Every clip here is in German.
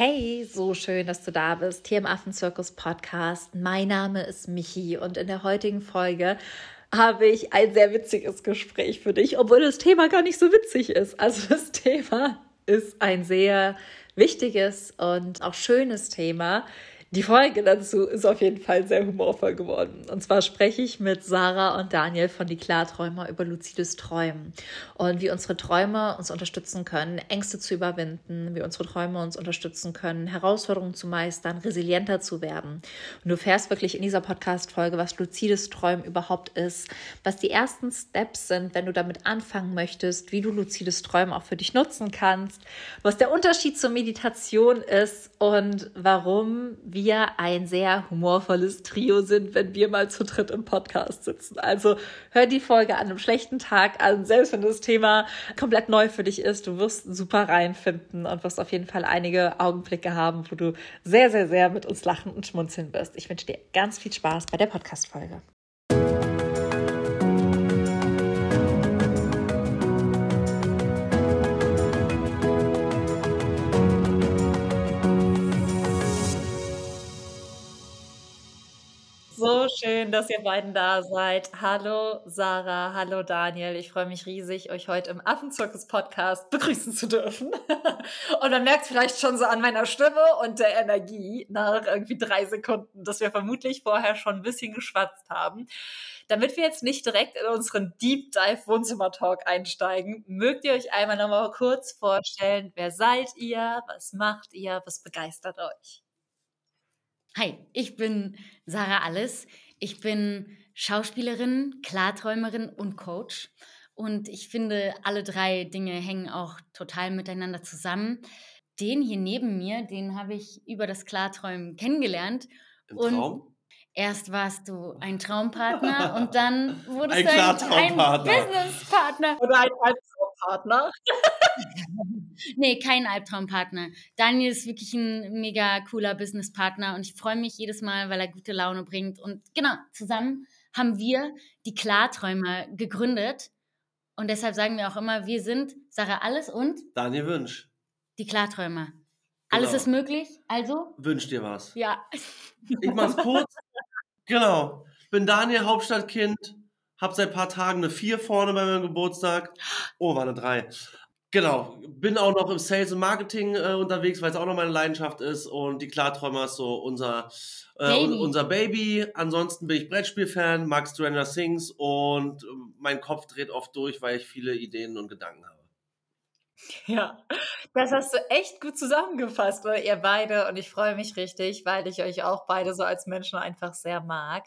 Hey, so schön, dass du da bist, hier im Affenzirkus Podcast. Mein Name ist Michi und in der heutigen Folge habe ich ein sehr witziges Gespräch für dich, obwohl das Thema gar nicht so witzig ist. Also das Thema ist ein sehr wichtiges und auch schönes Thema. Die Folge dazu ist auf jeden Fall sehr humorvoll geworden. Und zwar spreche ich mit Sarah und Daniel von Die Klarträumer über luzides Träumen und wie unsere Träume uns unterstützen können, Ängste zu überwinden, wie unsere Träume uns unterstützen können, Herausforderungen zu meistern, resilienter zu werden. Und du fährst wirklich in dieser Podcast-Folge, was luzides Träumen überhaupt ist, was die ersten Steps sind, wenn du damit anfangen möchtest, wie du luzides Träumen auch für dich nutzen kannst, was der Unterschied zur Meditation ist und warum wir ein sehr humorvolles Trio sind, wenn wir mal zu dritt im Podcast sitzen. Also hör die Folge an einem schlechten Tag an, selbst wenn das Thema komplett neu für dich ist. Du wirst super reinfinden und wirst auf jeden Fall einige Augenblicke haben, wo du sehr, sehr, sehr mit uns lachen und schmunzeln wirst. Ich wünsche dir ganz viel Spaß bei der Podcast-Folge. Schön, dass ihr beiden da seid. Hallo Sarah, hallo Daniel. Ich freue mich riesig, euch heute im Affenzirkus-Podcast begrüßen zu dürfen. Und man merkt vielleicht schon so an meiner Stimme und der Energie nach irgendwie drei Sekunden, dass wir vermutlich vorher schon ein bisschen geschwatzt haben. Damit wir jetzt nicht direkt in unseren Deep Dive Wohnzimmer Talk einsteigen, mögt ihr euch einmal noch mal kurz vorstellen, wer seid ihr, was macht ihr, was begeistert euch? Hi, ich bin Sarah Alles. Ich bin Schauspielerin, Klarträumerin und Coach. Und ich finde, alle drei Dinge hängen auch total miteinander zusammen. Den hier neben mir, den habe ich über das Klarträumen kennengelernt. Im und Traum? Erst warst du ein Traumpartner und dann wurdest ein du ein, ein Businesspartner. Oder ein Albtraumpartner. nee, kein Albtraumpartner. Daniel ist wirklich ein mega cooler Businesspartner und ich freue mich jedes Mal, weil er gute Laune bringt. Und genau, zusammen haben wir die Klarträumer gegründet. Und deshalb sagen wir auch immer, wir sind Sarah Alles und Daniel Wünsch. Die Klarträumer. Genau. Alles ist möglich, also? Wünsch dir was. Ja. Ich mach's kurz. genau. Bin Daniel, Hauptstadtkind. Hab seit paar Tagen eine 4 vorne bei meinem Geburtstag. Oh, war eine 3. Genau, bin auch noch im Sales und Marketing äh, unterwegs, weil es auch noch meine Leidenschaft ist und die Klarträumer ist so unser, äh, Baby. unser Baby. Ansonsten bin ich Brettspielfan, mag Stranger Things und äh, mein Kopf dreht oft durch, weil ich viele Ideen und Gedanken habe. Ja, das hast du echt gut zusammengefasst, oder? ihr beide. Und ich freue mich richtig, weil ich euch auch beide so als Menschen einfach sehr mag.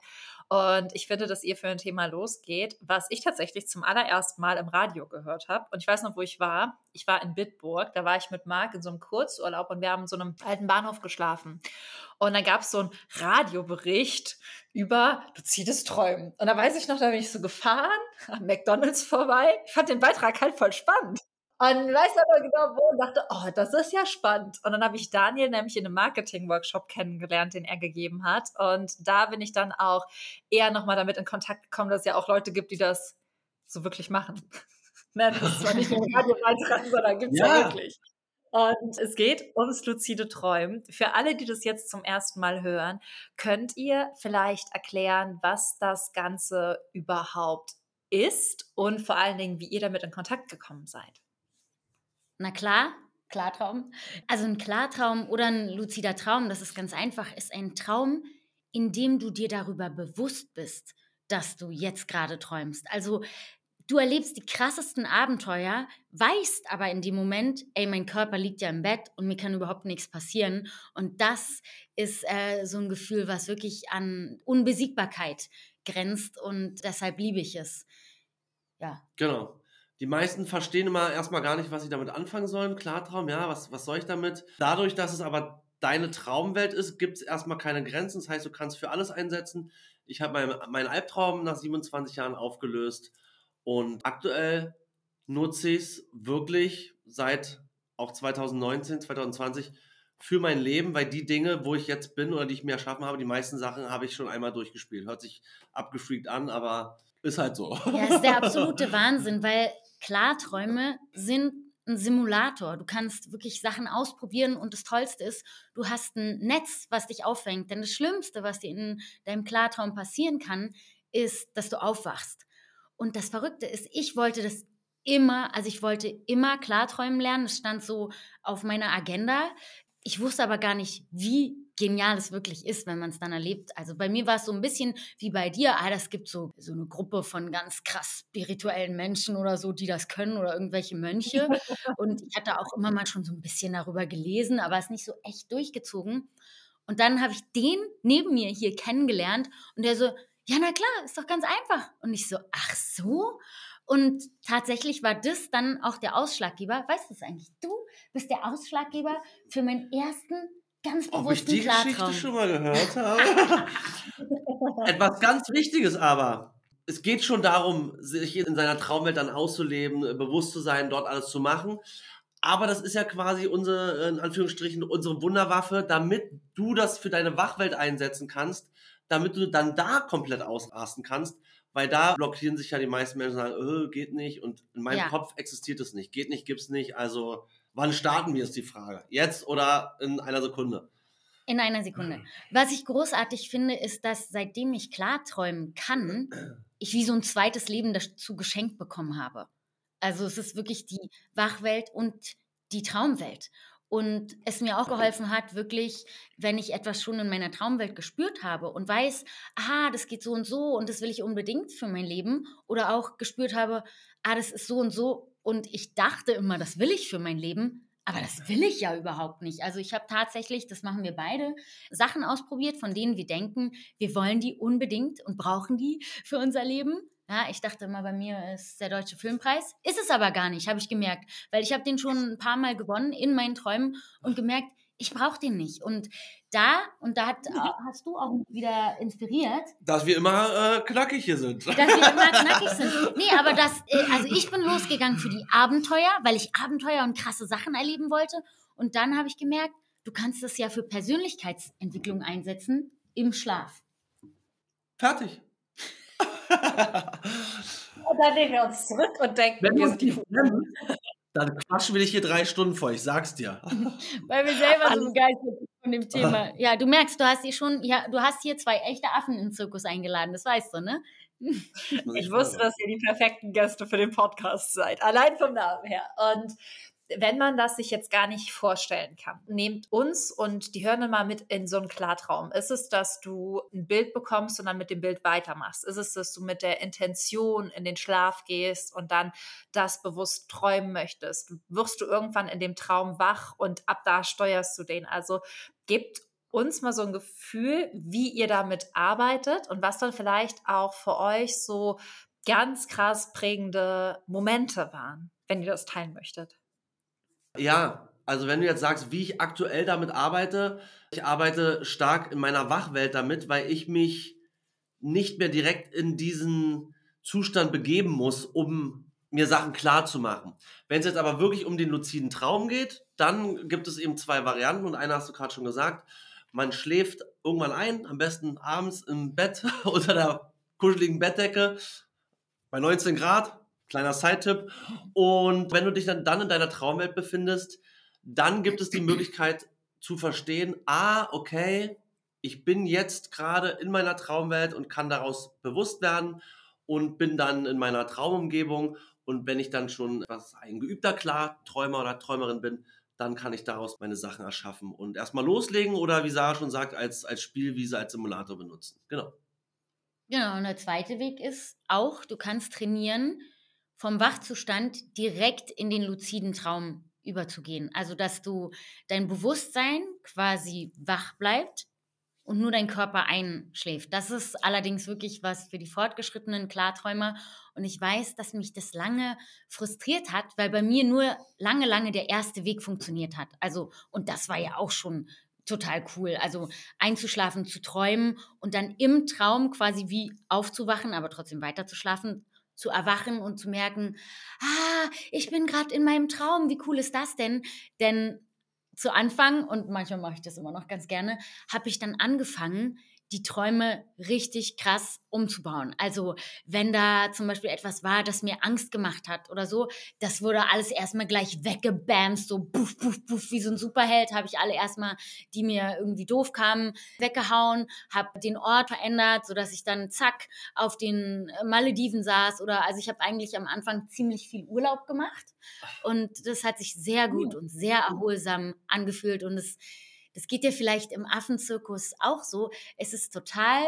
Und ich finde, dass ihr für ein Thema losgeht, was ich tatsächlich zum allerersten Mal im Radio gehört habe. Und ich weiß noch, wo ich war. Ich war in Bitburg. Da war ich mit Marc in so einem Kurzurlaub und wir haben in so einem alten Bahnhof geschlafen. Und dann gab es so einen Radiobericht über luzides Träumen. Und da weiß ich noch, da bin ich so gefahren, am McDonalds vorbei. Ich fand den Beitrag halt voll spannend. Und weiß aber genau wo und dachte, oh, das ist ja spannend. Und dann habe ich Daniel nämlich in einem Marketing-Workshop kennengelernt, den er gegeben hat. Und da bin ich dann auch eher nochmal damit in Kontakt gekommen, dass es ja auch Leute gibt, die das so wirklich machen. ne, das ist zwar nicht nur Radiobeitrag, sondern gibt es ja. ja wirklich. Und es geht ums luzide Träumen. Für alle, die das jetzt zum ersten Mal hören, könnt ihr vielleicht erklären, was das Ganze überhaupt ist und vor allen Dingen, wie ihr damit in Kontakt gekommen seid? Na klar, Klartraum. Also ein Klartraum oder ein luzider Traum, das ist ganz einfach, ist ein Traum, in dem du dir darüber bewusst bist, dass du jetzt gerade träumst. Also du erlebst die krassesten Abenteuer, weißt aber in dem Moment, ey, mein Körper liegt ja im Bett und mir kann überhaupt nichts passieren. Und das ist äh, so ein Gefühl, was wirklich an Unbesiegbarkeit grenzt und deshalb liebe ich es. Ja. Genau. Die meisten verstehen immer erstmal gar nicht, was sie damit anfangen sollen. Klartraum, ja, was, was soll ich damit? Dadurch, dass es aber deine Traumwelt ist, gibt es erstmal keine Grenzen. Das heißt, du kannst für alles einsetzen. Ich habe meinen mein Albtraum nach 27 Jahren aufgelöst und aktuell nutze ich es wirklich seit auch 2019, 2020 für mein Leben, weil die Dinge, wo ich jetzt bin oder die ich mir erschaffen habe, die meisten Sachen habe ich schon einmal durchgespielt. Hört sich abgefreakt an, aber ist halt so. Ja, ist der absolute Wahnsinn, weil Klarträume sind ein Simulator. Du kannst wirklich Sachen ausprobieren und das Tollste ist, du hast ein Netz, was dich auffängt. Denn das Schlimmste, was dir in deinem Klartraum passieren kann, ist, dass du aufwachst. Und das Verrückte ist, ich wollte das immer, also ich wollte immer Klarträumen lernen. Das stand so auf meiner Agenda. Ich wusste aber gar nicht, wie genial es wirklich ist, wenn man es dann erlebt. Also bei mir war es so ein bisschen wie bei dir. Ah, das gibt so, so eine Gruppe von ganz krass spirituellen Menschen oder so, die das können oder irgendwelche Mönche. Und ich hatte auch immer mal schon so ein bisschen darüber gelesen, aber es nicht so echt durchgezogen. Und dann habe ich den neben mir hier kennengelernt und der so, ja, na klar, ist doch ganz einfach. Und ich so, ach so? Und tatsächlich war das dann auch der Ausschlaggeber. Weißt du es eigentlich? Du bist der Ausschlaggeber für meinen ersten ganz bewussten Ob ich die Klartraum. Geschichte schon mal gehört habe? Etwas ganz Wichtiges aber. Es geht schon darum, sich in seiner Traumwelt dann auszuleben, bewusst zu sein, dort alles zu machen. Aber das ist ja quasi unsere, in Anführungsstrichen, unsere Wunderwaffe, damit du das für deine Wachwelt einsetzen kannst, damit du dann da komplett ausrasten kannst. Weil da blockieren sich ja die meisten Menschen und sagen, öh, geht nicht. Und in meinem ja. Kopf existiert es nicht. Geht nicht, gibt's nicht. Also Wann starten wir, ist die Frage. Jetzt oder in einer Sekunde? In einer Sekunde. Was ich großartig finde, ist, dass seitdem ich klarträumen kann, ich wie so ein zweites Leben dazu geschenkt bekommen habe. Also es ist wirklich die Wachwelt und die Traumwelt. Und es mir auch geholfen hat, wirklich, wenn ich etwas schon in meiner Traumwelt gespürt habe und weiß, aha, das geht so und so und das will ich unbedingt für mein Leben, oder auch gespürt habe, ah, das ist so und so, und ich dachte immer, das will ich für mein Leben, aber das will ich ja überhaupt nicht. Also ich habe tatsächlich, das machen wir beide, Sachen ausprobiert, von denen wir denken, wir wollen die unbedingt und brauchen die für unser Leben. Ja, ich dachte immer, bei mir ist der Deutsche Filmpreis. Ist es aber gar nicht, habe ich gemerkt. Weil ich habe den schon ein paar Mal gewonnen in meinen Träumen und gemerkt, ich brauche den nicht. Und da, und da hat, hast du auch wieder inspiriert. Dass wir immer äh, knackig hier sind. Dass wir immer knackig sind. Nee, aber das, äh, also ich bin losgegangen für die Abenteuer, weil ich Abenteuer und krasse Sachen erleben wollte. Und dann habe ich gemerkt, du kannst es ja für Persönlichkeitsentwicklung einsetzen im Schlaf. Fertig. und dann nehmen wir uns zurück und denken, Wenn wir sind die dann quatschen wir dich hier drei Stunden vor, ich sag's dir. Weil wir selber so begeistert sind von dem Thema. Ja, du merkst, du hast hier schon, ja, du hast hier zwei echte Affen in den Zirkus eingeladen, das weißt du, ne? Ich wusste, dass ihr die perfekten Gäste für den Podcast seid, allein vom Namen her. Und wenn man das sich jetzt gar nicht vorstellen kann, nehmt uns und die dann mal mit in so einen Klartraum. Ist es, dass du ein Bild bekommst und dann mit dem Bild weitermachst? Ist es, dass du mit der Intention in den Schlaf gehst und dann das bewusst träumen möchtest? Wirst du irgendwann in dem Traum wach und ab da steuerst du den? Also gebt uns mal so ein Gefühl, wie ihr damit arbeitet und was dann vielleicht auch für euch so ganz krass prägende Momente waren, wenn ihr das teilen möchtet. Ja, also wenn du jetzt sagst, wie ich aktuell damit arbeite, ich arbeite stark in meiner Wachwelt damit, weil ich mich nicht mehr direkt in diesen Zustand begeben muss, um mir Sachen klar zu machen. Wenn es jetzt aber wirklich um den luziden Traum geht, dann gibt es eben zwei Varianten und eine hast du gerade schon gesagt. Man schläft irgendwann ein, am besten abends im Bett unter der kuscheligen Bettdecke bei 19 Grad Kleiner Side-Tipp. Und wenn du dich dann, dann in deiner Traumwelt befindest, dann gibt es die Möglichkeit zu verstehen, ah, okay, ich bin jetzt gerade in meiner Traumwelt und kann daraus bewusst werden und bin dann in meiner Traumumgebung. Und wenn ich dann schon was ein geübter Klarträumer oder Träumerin bin, dann kann ich daraus meine Sachen erschaffen und erstmal loslegen oder wie Sarah schon sagt, als, als Spielwiese, als Simulator benutzen. Genau. Genau, und der zweite Weg ist auch, du kannst trainieren, vom Wachzustand direkt in den luziden Traum überzugehen. Also, dass du dein Bewusstsein quasi wach bleibt und nur dein Körper einschläft. Das ist allerdings wirklich was für die fortgeschrittenen Klarträumer. Und ich weiß, dass mich das lange frustriert hat, weil bei mir nur lange, lange der erste Weg funktioniert hat. Also, und das war ja auch schon total cool. Also einzuschlafen, zu träumen und dann im Traum quasi wie aufzuwachen, aber trotzdem weiter zu erwachen und zu merken, ah, ich bin gerade in meinem Traum, wie cool ist das denn? Denn zu Anfang, und manchmal mache ich das immer noch ganz gerne, habe ich dann angefangen, die Träume richtig krass umzubauen. Also wenn da zum Beispiel etwas war, das mir Angst gemacht hat oder so, das wurde alles erstmal gleich weggebamst, so puff, puff, puff, wie so ein Superheld, habe ich alle erstmal, die mir irgendwie doof kamen, weggehauen, habe den Ort verändert, sodass ich dann zack auf den Malediven saß oder also ich habe eigentlich am Anfang ziemlich viel Urlaub gemacht und das hat sich sehr gut und sehr erholsam angefühlt und es das geht dir vielleicht im Affenzirkus auch so. Es ist total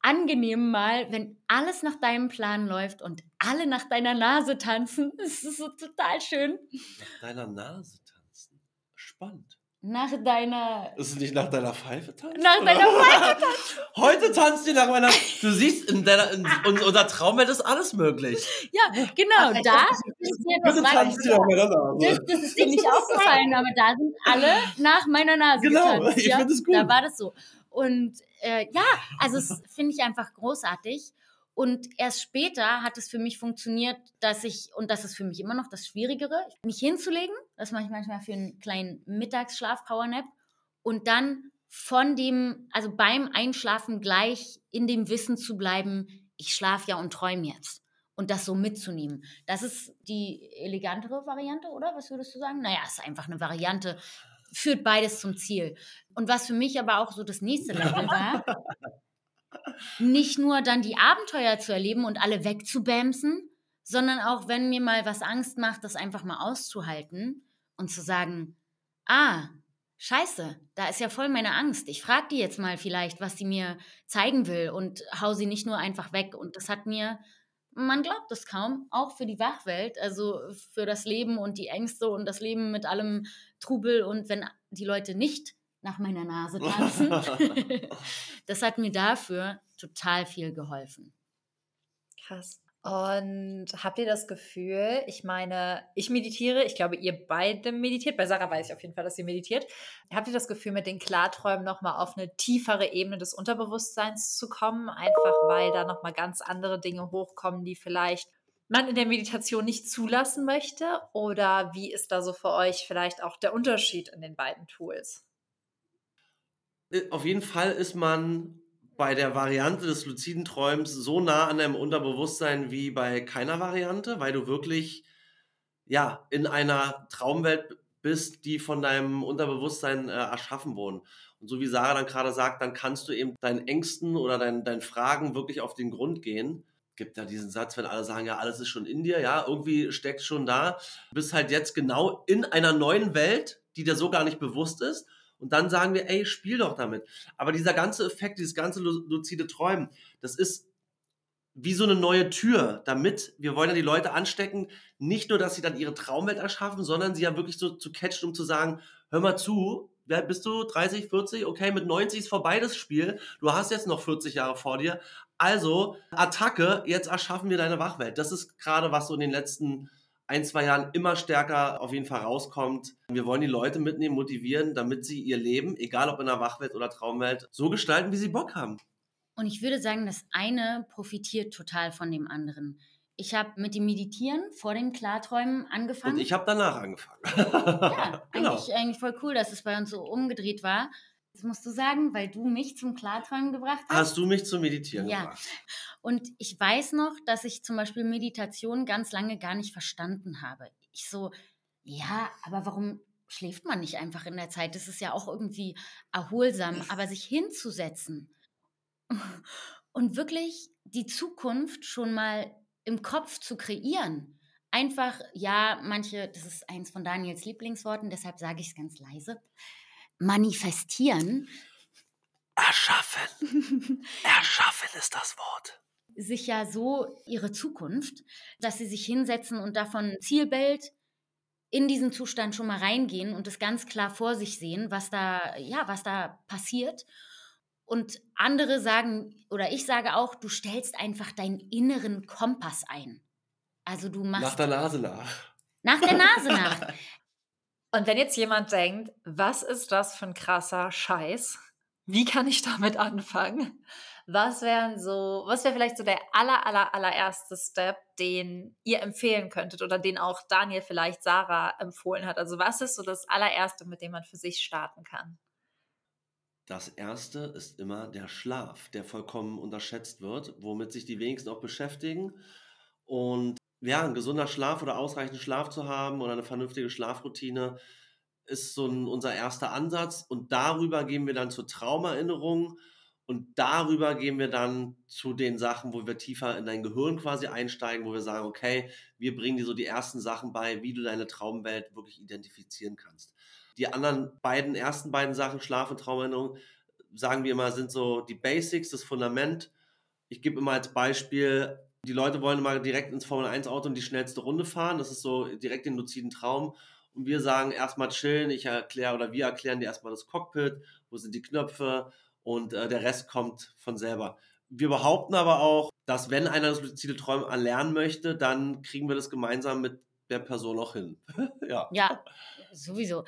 angenehm mal, wenn alles nach deinem Plan läuft und alle nach deiner Nase tanzen. Es ist so total schön. Nach deiner Nase tanzen? Spannend. Nach deiner. Ist es nicht nach deiner Pfeife tanzen? Nach deiner Pfeife tanzen. Heute tanzt ihr nach meiner. Du siehst, in, deiner, in unserer Traumwelt ist alles möglich. Ja, genau. Da ist mir tanzt ihr nach meiner Nase. das, das ist dir nicht aufgefallen, aber da sind alle nach meiner Nase Genau, getanzt. ich ja? find es gut. Da war das so. Und äh, ja, also es finde ich einfach großartig. Und erst später hat es für mich funktioniert, dass ich, und das ist für mich immer noch das Schwierigere, mich hinzulegen, das mache ich manchmal für einen kleinen Mittagsschlaf-Powernap, und dann von dem, also beim Einschlafen gleich in dem Wissen zu bleiben, ich schlafe ja und träume jetzt. Und das so mitzunehmen. Das ist die elegantere Variante, oder? Was würdest du sagen? Naja, ist einfach eine Variante, führt beides zum Ziel. Und was für mich aber auch so das nächste Level war, nicht nur dann die Abenteuer zu erleben und alle wegzubämsen, sondern auch, wenn mir mal was Angst macht, das einfach mal auszuhalten und zu sagen, ah, scheiße, da ist ja voll meine Angst. Ich frage die jetzt mal vielleicht, was sie mir zeigen will und hau sie nicht nur einfach weg. Und das hat mir, man glaubt es kaum, auch für die Wachwelt, also für das Leben und die Ängste und das Leben mit allem Trubel und wenn die Leute nicht nach meiner Nase tanzen. das hat mir dafür total viel geholfen. Krass. Und habt ihr das Gefühl, ich meine, ich meditiere, ich glaube, ihr beide meditiert, bei Sarah weiß ich auf jeden Fall, dass sie meditiert. Habt ihr das Gefühl, mit den Klarträumen nochmal auf eine tiefere Ebene des Unterbewusstseins zu kommen, einfach weil da nochmal ganz andere Dinge hochkommen, die vielleicht man in der Meditation nicht zulassen möchte? Oder wie ist da so für euch vielleicht auch der Unterschied in den beiden Tools? Äh, Auf jeden Fall ist man bei der Variante des luziden Träums so nah an deinem Unterbewusstsein wie bei keiner Variante, weil du wirklich ja in einer Traumwelt bist, die von deinem Unterbewusstsein äh, erschaffen wurden. Und so wie Sarah dann gerade sagt, dann kannst du eben deinen Ängsten oder deinen, deinen Fragen wirklich auf den Grund gehen. Gibt da diesen Satz, wenn alle sagen, ja, alles ist schon in dir, ja, irgendwie steckt schon da. Du bist halt jetzt genau in einer neuen Welt, die dir so gar nicht bewusst ist. Und dann sagen wir, ey, spiel doch damit. Aber dieser ganze Effekt, dieses ganze lu- luzide Träumen, das ist wie so eine neue Tür, damit wir wollen ja die Leute anstecken, nicht nur, dass sie dann ihre Traumwelt erschaffen, sondern sie ja wirklich so zu catchen, um zu sagen, hör mal zu, wer bist du? 30, 40? Okay, mit 90 ist vorbei das Spiel. Du hast jetzt noch 40 Jahre vor dir. Also, Attacke, jetzt erschaffen wir deine Wachwelt. Das ist gerade, was so in den letzten ein, zwei Jahren immer stärker auf jeden Fall rauskommt. Wir wollen die Leute mitnehmen, motivieren, damit sie ihr Leben, egal ob in der Wachwelt oder Traumwelt, so gestalten, wie sie Bock haben. Und ich würde sagen, das eine profitiert total von dem anderen. Ich habe mit dem Meditieren vor dem Klarträumen angefangen. Und ich habe danach angefangen. ja, genau. eigentlich, eigentlich voll cool, dass es bei uns so umgedreht war. Das musst du sagen, weil du mich zum Klarträumen gebracht hast. Hast du mich zum Meditieren Ja. gebracht? Und ich weiß noch, dass ich zum Beispiel Meditation ganz lange gar nicht verstanden habe. Ich so, ja, aber warum schläft man nicht einfach in der Zeit? Das ist ja auch irgendwie erholsam. Aber sich hinzusetzen und wirklich die Zukunft schon mal im Kopf zu kreieren. Einfach, ja, manche, das ist eins von Daniels Lieblingsworten, deshalb sage ich es ganz leise. Manifestieren Erschaffen. Erschaffen ist das Wort. sich ja so ihre Zukunft, dass sie sich hinsetzen und davon Zielbild in diesen Zustand schon mal reingehen und es ganz klar vor sich sehen, was da, ja, was da passiert. Und andere sagen, oder ich sage auch, du stellst einfach deinen inneren Kompass ein. Also du machst Nach der Nase nach. nach der Nase nach. Und wenn jetzt jemand denkt, was ist das für ein krasser Scheiß? Wie kann ich damit anfangen? Was wären so, was wäre vielleicht so der aller, aller, allererste Step, den ihr empfehlen könntet oder den auch Daniel vielleicht Sarah empfohlen hat? Also was ist so das allererste, mit dem man für sich starten kann? Das erste ist immer der Schlaf, der vollkommen unterschätzt wird, womit sich die wenigsten auch beschäftigen. Und ja, ein gesunder Schlaf oder ausreichend Schlaf zu haben oder eine vernünftige Schlafroutine ist so ein, unser erster Ansatz. Und darüber gehen wir dann zur Traumerinnerung und darüber gehen wir dann zu den Sachen, wo wir tiefer in dein Gehirn quasi einsteigen, wo wir sagen, okay, wir bringen dir so die ersten Sachen bei, wie du deine Traumwelt wirklich identifizieren kannst. Die anderen beiden, ersten beiden Sachen, Schlaf und Traumerinnerung, sagen wir immer, sind so die Basics, das Fundament. Ich gebe immer als Beispiel, die Leute wollen immer direkt ins Formel-1-Auto und die schnellste Runde fahren. Das ist so direkt den luziden Traum. Und wir sagen erstmal chillen, ich erkläre oder wir erklären dir erstmal das Cockpit, wo sind die Knöpfe, und äh, der Rest kommt von selber. Wir behaupten aber auch, dass wenn einer das luzide Träumen erlernen möchte, dann kriegen wir das gemeinsam mit der Person auch hin. ja. ja, sowieso.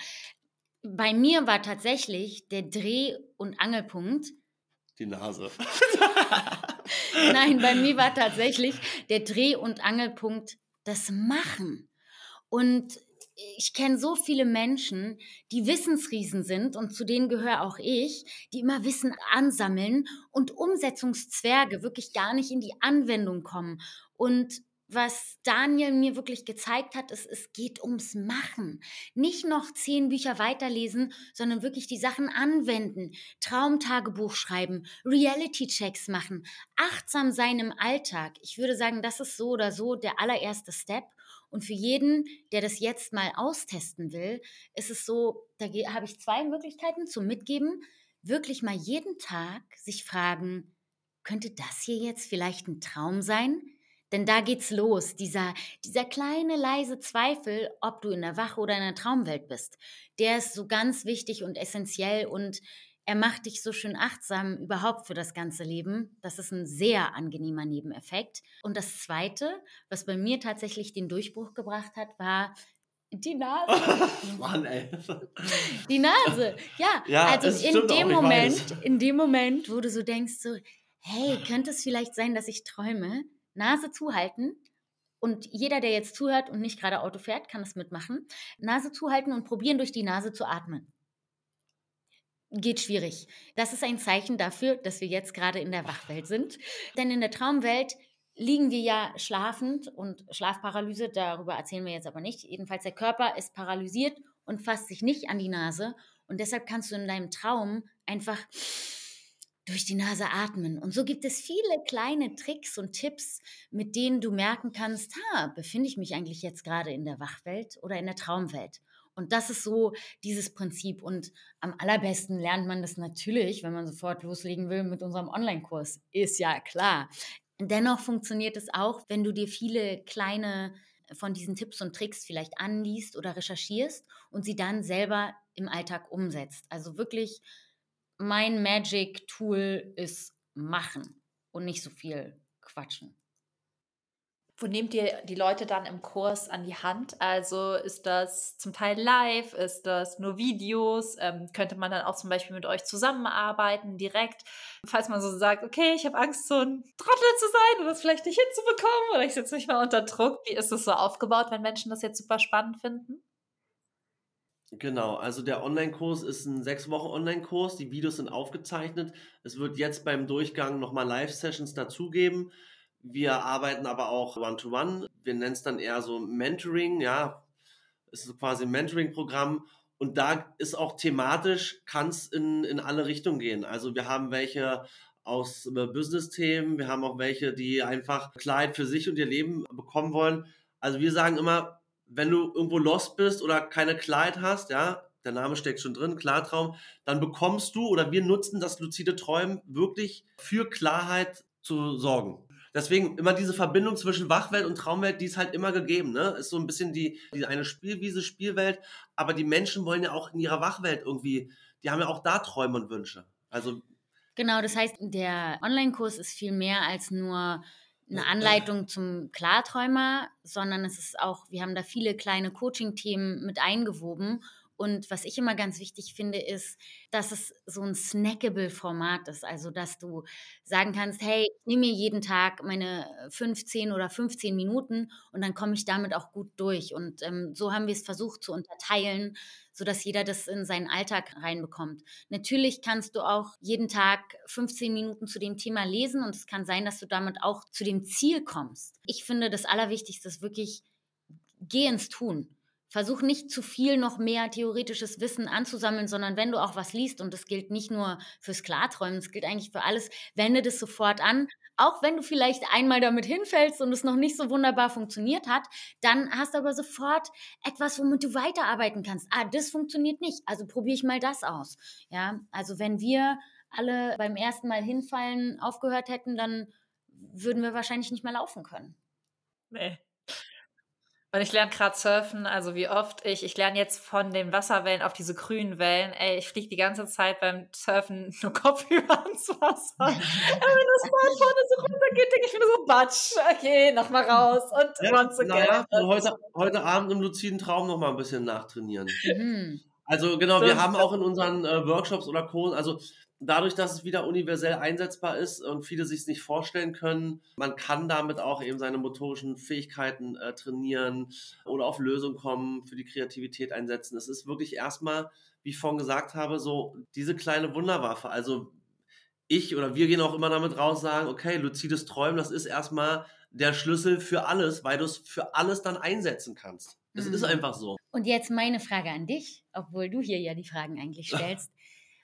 Bei mir war tatsächlich der Dreh- und Angelpunkt. Die Nase. Nein, bei mir war tatsächlich der Dreh- und Angelpunkt das Machen. Und ich kenne so viele Menschen, die Wissensriesen sind und zu denen gehöre auch ich, die immer Wissen ansammeln und Umsetzungszwerge wirklich gar nicht in die Anwendung kommen. Und was Daniel mir wirklich gezeigt hat, ist, es geht ums Machen. Nicht noch zehn Bücher weiterlesen, sondern wirklich die Sachen anwenden. Traumtagebuch schreiben, Reality-Checks machen, achtsam sein im Alltag. Ich würde sagen, das ist so oder so der allererste Step. Und für jeden, der das jetzt mal austesten will, ist es so, da habe ich zwei Möglichkeiten zum Mitgeben. Wirklich mal jeden Tag sich fragen, könnte das hier jetzt vielleicht ein Traum sein? Denn da geht's los, dieser, dieser kleine leise Zweifel, ob du in der Wache oder in der Traumwelt bist. Der ist so ganz wichtig und essentiell und er macht dich so schön achtsam überhaupt für das ganze Leben. Das ist ein sehr angenehmer Nebeneffekt. Und das Zweite, was bei mir tatsächlich den Durchbruch gebracht hat, war die Nase. Mann, ey. Die Nase. Ja, ja also in dem Moment, in dem Moment, wo du so denkst, so, hey, könnte es vielleicht sein, dass ich träume? Nase zuhalten. Und jeder, der jetzt zuhört und nicht gerade Auto fährt, kann es mitmachen. Nase zuhalten und probieren, durch die Nase zu atmen geht schwierig. Das ist ein Zeichen dafür, dass wir jetzt gerade in der Wachwelt sind. Denn in der Traumwelt liegen wir ja schlafend und Schlafparalyse, darüber erzählen wir jetzt aber nicht. Jedenfalls der Körper ist paralysiert und fasst sich nicht an die Nase. Und deshalb kannst du in deinem Traum einfach durch die Nase atmen. Und so gibt es viele kleine Tricks und Tipps, mit denen du merken kannst, ha, befinde ich mich eigentlich jetzt gerade in der Wachwelt oder in der Traumwelt? Und das ist so dieses Prinzip. Und am allerbesten lernt man das natürlich, wenn man sofort loslegen will mit unserem Online-Kurs. Ist ja klar. Dennoch funktioniert es auch, wenn du dir viele kleine von diesen Tipps und Tricks vielleicht anliest oder recherchierst und sie dann selber im Alltag umsetzt. Also wirklich, mein Magic-Tool ist machen und nicht so viel quatschen. Wo nehmt ihr die Leute dann im Kurs an die Hand? Also ist das zum Teil live? Ist das nur Videos? Ähm, könnte man dann auch zum Beispiel mit euch zusammenarbeiten, direkt? Falls man so sagt, okay, ich habe Angst, so ein Trottel zu sein oder das vielleicht nicht hinzubekommen oder ich sitze nicht mal unter Druck. Wie ist es so aufgebaut, wenn Menschen das jetzt super spannend finden? Genau, also der Online-Kurs ist ein sechs Wochen Online-Kurs. Die Videos sind aufgezeichnet. Es wird jetzt beim Durchgang nochmal Live-Sessions dazugeben. Wir arbeiten aber auch One-to-One. -one. Wir nennen es dann eher so Mentoring, ja. Es ist quasi ein Mentoring-Programm. Und da ist auch thematisch, kann es in, in alle Richtungen gehen. Also wir haben welche aus äh, Business-Themen, wir haben auch welche, die einfach Klarheit für sich und ihr Leben bekommen wollen. Also wir sagen immer, wenn du irgendwo lost bist oder keine Klarheit hast, ja, der Name steckt schon drin, Klartraum, dann bekommst du oder wir nutzen das luzide Träumen wirklich für Klarheit zu sorgen. Deswegen immer diese Verbindung zwischen Wachwelt und Traumwelt, die ist halt immer gegeben. Ne? Ist so ein bisschen die, die eine Spielwiese, Spielwelt. Aber die Menschen wollen ja auch in ihrer Wachwelt irgendwie, die haben ja auch da Träume und Wünsche. Also Genau, das heißt, der Online-Kurs ist viel mehr als nur eine Anleitung zum Klarträumer, sondern es ist auch, wir haben da viele kleine Coaching-Themen mit eingewoben Und was ich immer ganz wichtig finde, ist, dass es so ein snackable Format ist. Also, dass du sagen kannst, hey, ich nehme mir jeden Tag meine 15 oder 15 Minuten und dann komme ich damit auch gut durch. Und ähm, so haben wir es versucht zu unterteilen, sodass jeder das in seinen Alltag reinbekommt. Natürlich kannst du auch jeden Tag 15 Minuten zu dem Thema lesen und es kann sein, dass du damit auch zu dem Ziel kommst. Ich finde, das Allerwichtigste ist wirklich, geh ins Tun. Versuch nicht zu viel noch mehr theoretisches Wissen anzusammeln, sondern wenn du auch was liest, und das gilt nicht nur fürs Klarträumen, das gilt eigentlich für alles, wende das sofort an. Auch wenn du vielleicht einmal damit hinfällst und es noch nicht so wunderbar funktioniert hat, dann hast du aber sofort etwas, womit du weiterarbeiten kannst. Ah, das funktioniert nicht, also probiere ich mal das aus. Ja, also wenn wir alle beim ersten Mal hinfallen aufgehört hätten, dann würden wir wahrscheinlich nicht mehr laufen können. Nee. Und ich lerne gerade surfen, also wie oft ich, ich lerne jetzt von den Wasserwellen auf diese grünen Wellen. Ey, ich fliege die ganze Zeit beim Surfen nur kopfüber ans Wasser. Aber wenn das vorne so runtergeht, denke ich mir so, Batsch, okay, nochmal raus und ja, once again. heute, heute Abend im luziden Traum nochmal ein bisschen nachtrainieren. Mhm. Also genau, wir haben auch in unseren äh, Workshops oder Kursen, also dadurch, dass es wieder universell einsetzbar ist und viele sich es nicht vorstellen können, man kann damit auch eben seine motorischen Fähigkeiten äh, trainieren oder auf Lösungen kommen, für die Kreativität einsetzen. Es ist wirklich erstmal, wie ich vorhin gesagt habe, so diese kleine Wunderwaffe. Also ich oder wir gehen auch immer damit raus, sagen, okay, luzides Träumen, das ist erstmal der Schlüssel für alles, weil du es für alles dann einsetzen kannst. Es mhm. ist einfach so. Und jetzt meine Frage an dich, obwohl du hier ja die Fragen eigentlich stellst.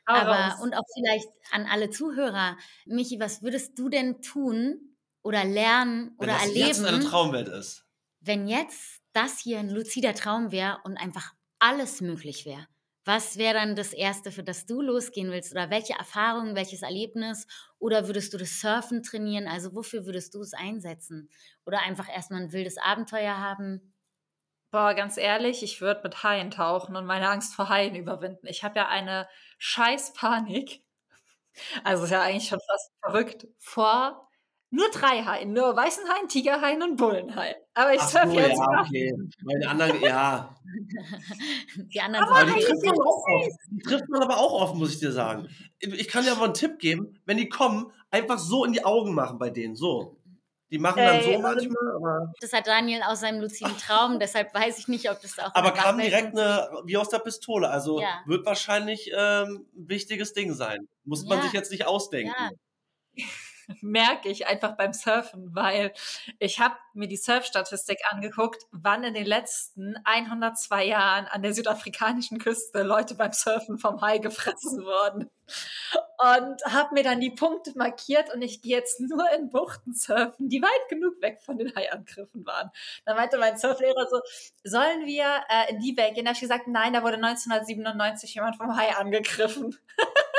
Aber und auch vielleicht an alle Zuhörer, Michi, was würdest du denn tun oder lernen wenn oder das erleben? Jetzt eine Traumwelt ist. Wenn jetzt das hier ein luzider Traum wäre und einfach alles möglich wäre. Was wäre dann das Erste, für das du losgehen willst? Oder welche Erfahrung, welches Erlebnis? Oder würdest du das Surfen trainieren? Also wofür würdest du es einsetzen? Oder einfach erstmal ein wildes Abenteuer haben? Boah, ganz ehrlich, ich würde mit Haien tauchen und meine Angst vor Haien überwinden. Ich habe ja eine scheiß Panik. Also ist ja eigentlich schon fast verrückt. Vor nur drei Haien, nur weißen Haien, Tigerhaien und Bullenhaien. Aber ich surfe so, jetzt ja, okay. Meine anderen, ja. Die anderen aber die trifft, man auch oft. die trifft man aber auch oft, muss ich dir sagen. Ich kann dir aber einen Tipp geben, wenn die kommen, einfach so in die Augen machen bei denen, so. Die machen dann Ey, so manchmal, aber. Das hat Daniel aus seinem luziden Traum, deshalb weiß ich nicht, ob das auch. Aber kam direkt eine, wie aus der Pistole. Also ja. wird wahrscheinlich ähm, ein wichtiges Ding sein. Muss ja. man sich jetzt nicht ausdenken. Ja. merke ich einfach beim Surfen, weil ich habe mir die Surfstatistik angeguckt, wann in den letzten 102 Jahren an der südafrikanischen Küste Leute beim Surfen vom Hai gefressen wurden. Und habe mir dann die Punkte markiert und ich gehe jetzt nur in Buchten surfen, die weit genug weg von den Haiangriffen waren. Dann meinte mein Surflehrer so, sollen wir äh, in die Welt gehen? Da habe ich gesagt, nein, da wurde 1997 jemand vom Hai angegriffen.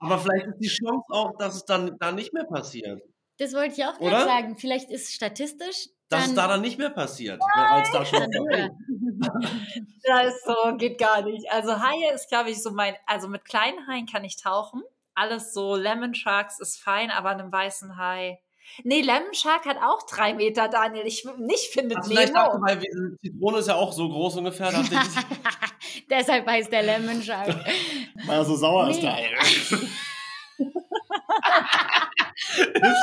Aber vielleicht ist die Chance auch, dass es dann da nicht mehr passiert. Das wollte ich auch gerade sagen. Vielleicht ist statistisch. Dass es da dann nicht mehr passiert, weil es da schon Das ist so, geht gar nicht. Also Haie ist, glaube ich, so mein, also mit kleinen Haien kann ich tauchen. Alles so Lemon Sharks ist fein, aber einem weißen Hai. Nee, Lemon Shark hat auch drei Meter, Daniel. Ich nicht findet also Nemo. Dachte, weil Zitrone ist ja auch so groß ungefähr. Deshalb heißt der Lemon Shark. Weil er so sauer nee. ist, der Ei. ist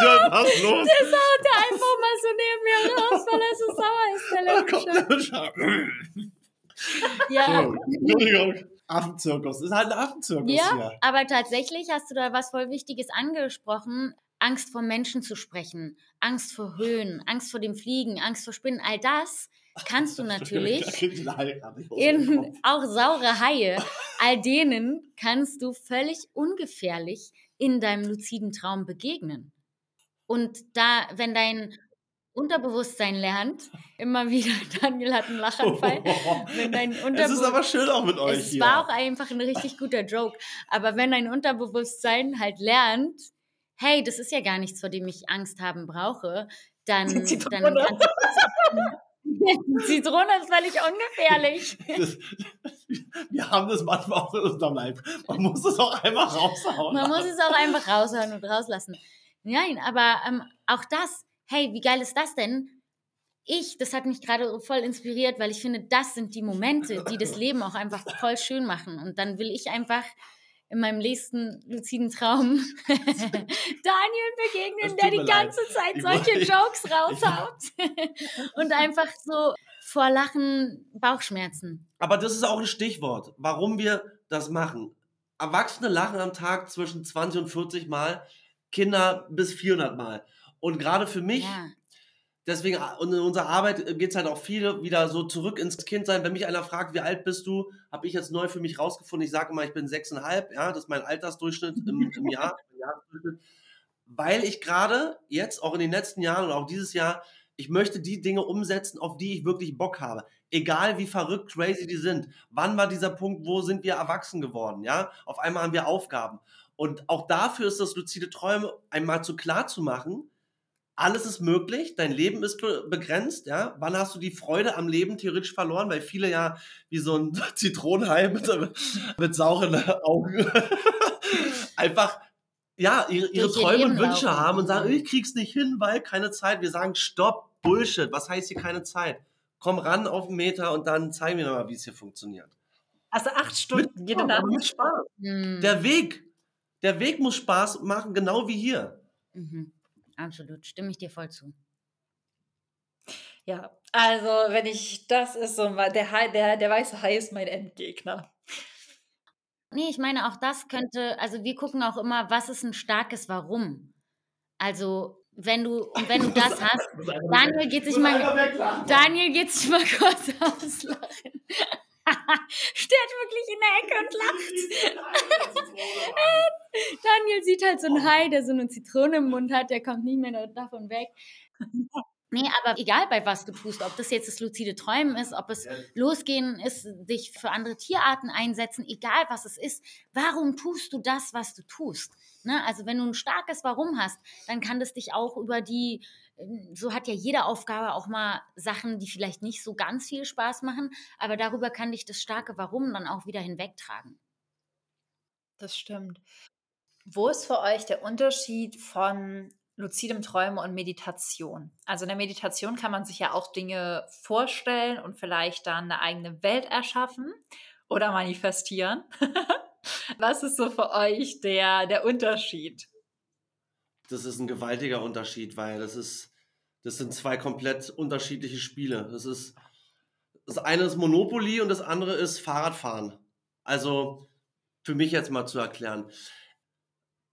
ja was los? Der saut der einfach mal so neben mir raus, weil er so sauer ist, der Lemon Shark. ja. Entschuldigung. Affenzirkus. Das ist halt ein Affenzirkus ja, hier. aber tatsächlich hast du da was voll Wichtiges angesprochen. Angst vor Menschen zu sprechen, Angst vor Höhen, Angst vor dem Fliegen, Angst vor Spinnen, all das kannst du natürlich in auch saure Haie, all denen kannst du völlig ungefährlich in deinem luziden Traum begegnen. Und da, wenn dein Unterbewusstsein lernt, immer wieder, Daniel hat einen Lachanfall. wenn dein es ist aber schön auch mit euch Es hier. war auch einfach ein richtig guter Joke. Aber wenn dein Unterbewusstsein halt lernt, hey, das ist ja gar nichts, vor dem ich Angst haben brauche, dann, dann kannst du Zitrone ist völlig ungefährlich. Das, wir haben das manchmal auch in unserem Leib. Man muss es auch einfach raushauen. Man muss es auch einfach raushauen und rauslassen. Nein, aber ähm, auch das, hey, wie geil ist das denn? ich, das hat mich gerade voll inspiriert, weil ich finde, das sind die Momente, die das Leben auch einfach voll schön machen. Und dann will ich einfach in meinem nächsten luziden Traum Daniel begegnen, der die ganze leid. Zeit solche Jokes raushaut und einfach so vor Lachen Bauchschmerzen. Aber das ist auch ein Stichwort, warum wir das machen. Erwachsene lachen am Tag zwischen 20 und 40 Mal, Kinder bis 400 Mal. Und gerade für mich ja deswegen, und in unserer Arbeit geht es halt auch viel wieder so zurück ins Kindsein. Wenn mich einer fragt, wie alt bist du, habe ich jetzt neu für mich rausgefunden. Ich sage immer, ich bin sechseinhalb, ja, das ist mein Altersdurchschnitt im, im Jahr. weil ich gerade jetzt, auch in den letzten Jahren und auch dieses Jahr, ich möchte die Dinge umsetzen, auf die ich wirklich Bock habe. Egal wie verrückt, crazy die sind. Wann war dieser Punkt, wo sind wir erwachsen geworden? Ja, auf einmal haben wir Aufgaben. Und auch dafür ist das lucide Träume einmal zu klar zu machen, alles ist möglich, dein Leben ist be begrenzt, ja. Wann hast du die Freude am Leben theoretisch verloren? Weil viele ja wie so ein Zitronenhai mit, mit sauren Augen einfach ja, ihre, ihre Träume und Wünsche laufen. haben und sagen, ich krieg's nicht hin, weil keine Zeit. Wir sagen, stopp, Bullshit. Was heißt hier keine Zeit? Komm ran auf den Meter und dann zeigen wir nochmal, wie es hier funktioniert. Also acht Stunden mit, jede Nacht. Mit Spaß. Mhm. Der Weg, der Weg muss Spaß machen, genau wie hier. Mhm absolut. Stimme ich dir voll zu. Ja, also wenn ich, das ist so, der, der, der weiße Hai ist mein Endgegner. Nee, ich meine, auch das könnte, also wir gucken auch immer, was ist ein starkes Warum? Also, wenn du, und wenn du das hast, Daniel geht sich mal, Daniel geht sich mal kurz auslachen. Steht wirklich in der Ecke und lacht. Daniel sieht halt so einen Hai, der so eine Zitrone im Mund hat, der kommt nicht mehr davon weg. Nee, aber egal bei was du tust, ob das jetzt das luzide Träumen ist, ob es losgehen ist, dich für andere Tierarten einsetzen, egal was es ist, warum tust du das, was du tust? Ne? Also wenn du ein starkes Warum hast, dann kann das dich auch über die, so hat ja jede Aufgabe auch mal Sachen, die vielleicht nicht so ganz viel Spaß machen, aber darüber kann dich das starke Warum dann auch wieder hinwegtragen. Das stimmt. Wo ist für euch der Unterschied von luzidem Träumen und Meditation? Also in der Meditation kann man sich ja auch Dinge vorstellen und vielleicht dann eine eigene Welt erschaffen oder manifestieren. Was ist so für euch der, der Unterschied? Das ist ein gewaltiger Unterschied, weil das ist, das sind zwei komplett unterschiedliche Spiele. Das ist, das eine ist Monopoly und das andere ist Fahrradfahren. Also für mich jetzt mal zu erklären